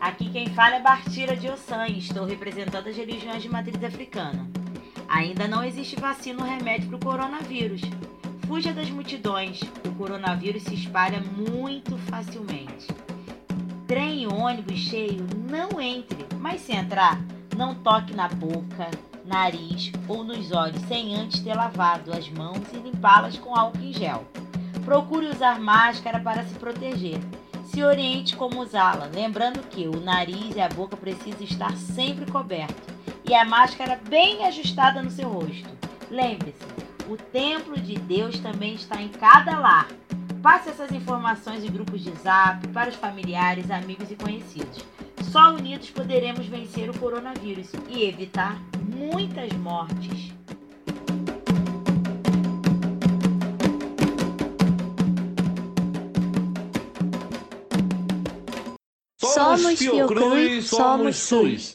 Aqui quem fala é Bartira de Ossan e estou representando as religiões de matriz africana. Ainda não existe vacina ou remédio para o coronavírus. Fuja das multidões, o coronavírus se espalha muito facilmente. Trem e ônibus cheio, não entre, mas se entrar, não toque na boca, nariz ou nos olhos sem antes ter lavado as mãos e limpá-las com álcool em gel. Procure usar máscara para se proteger. Se oriente como usá-la, lembrando que o nariz e a boca precisam estar sempre cobertos e a máscara bem ajustada no seu rosto. Lembre-se, o templo de Deus também está em cada lar. Passe essas informações em grupos de zap para os familiares, amigos e conhecidos. Só unidos poderemos vencer o coronavírus e evitar muitas mortes. Somos Fiocruz, somos SUS.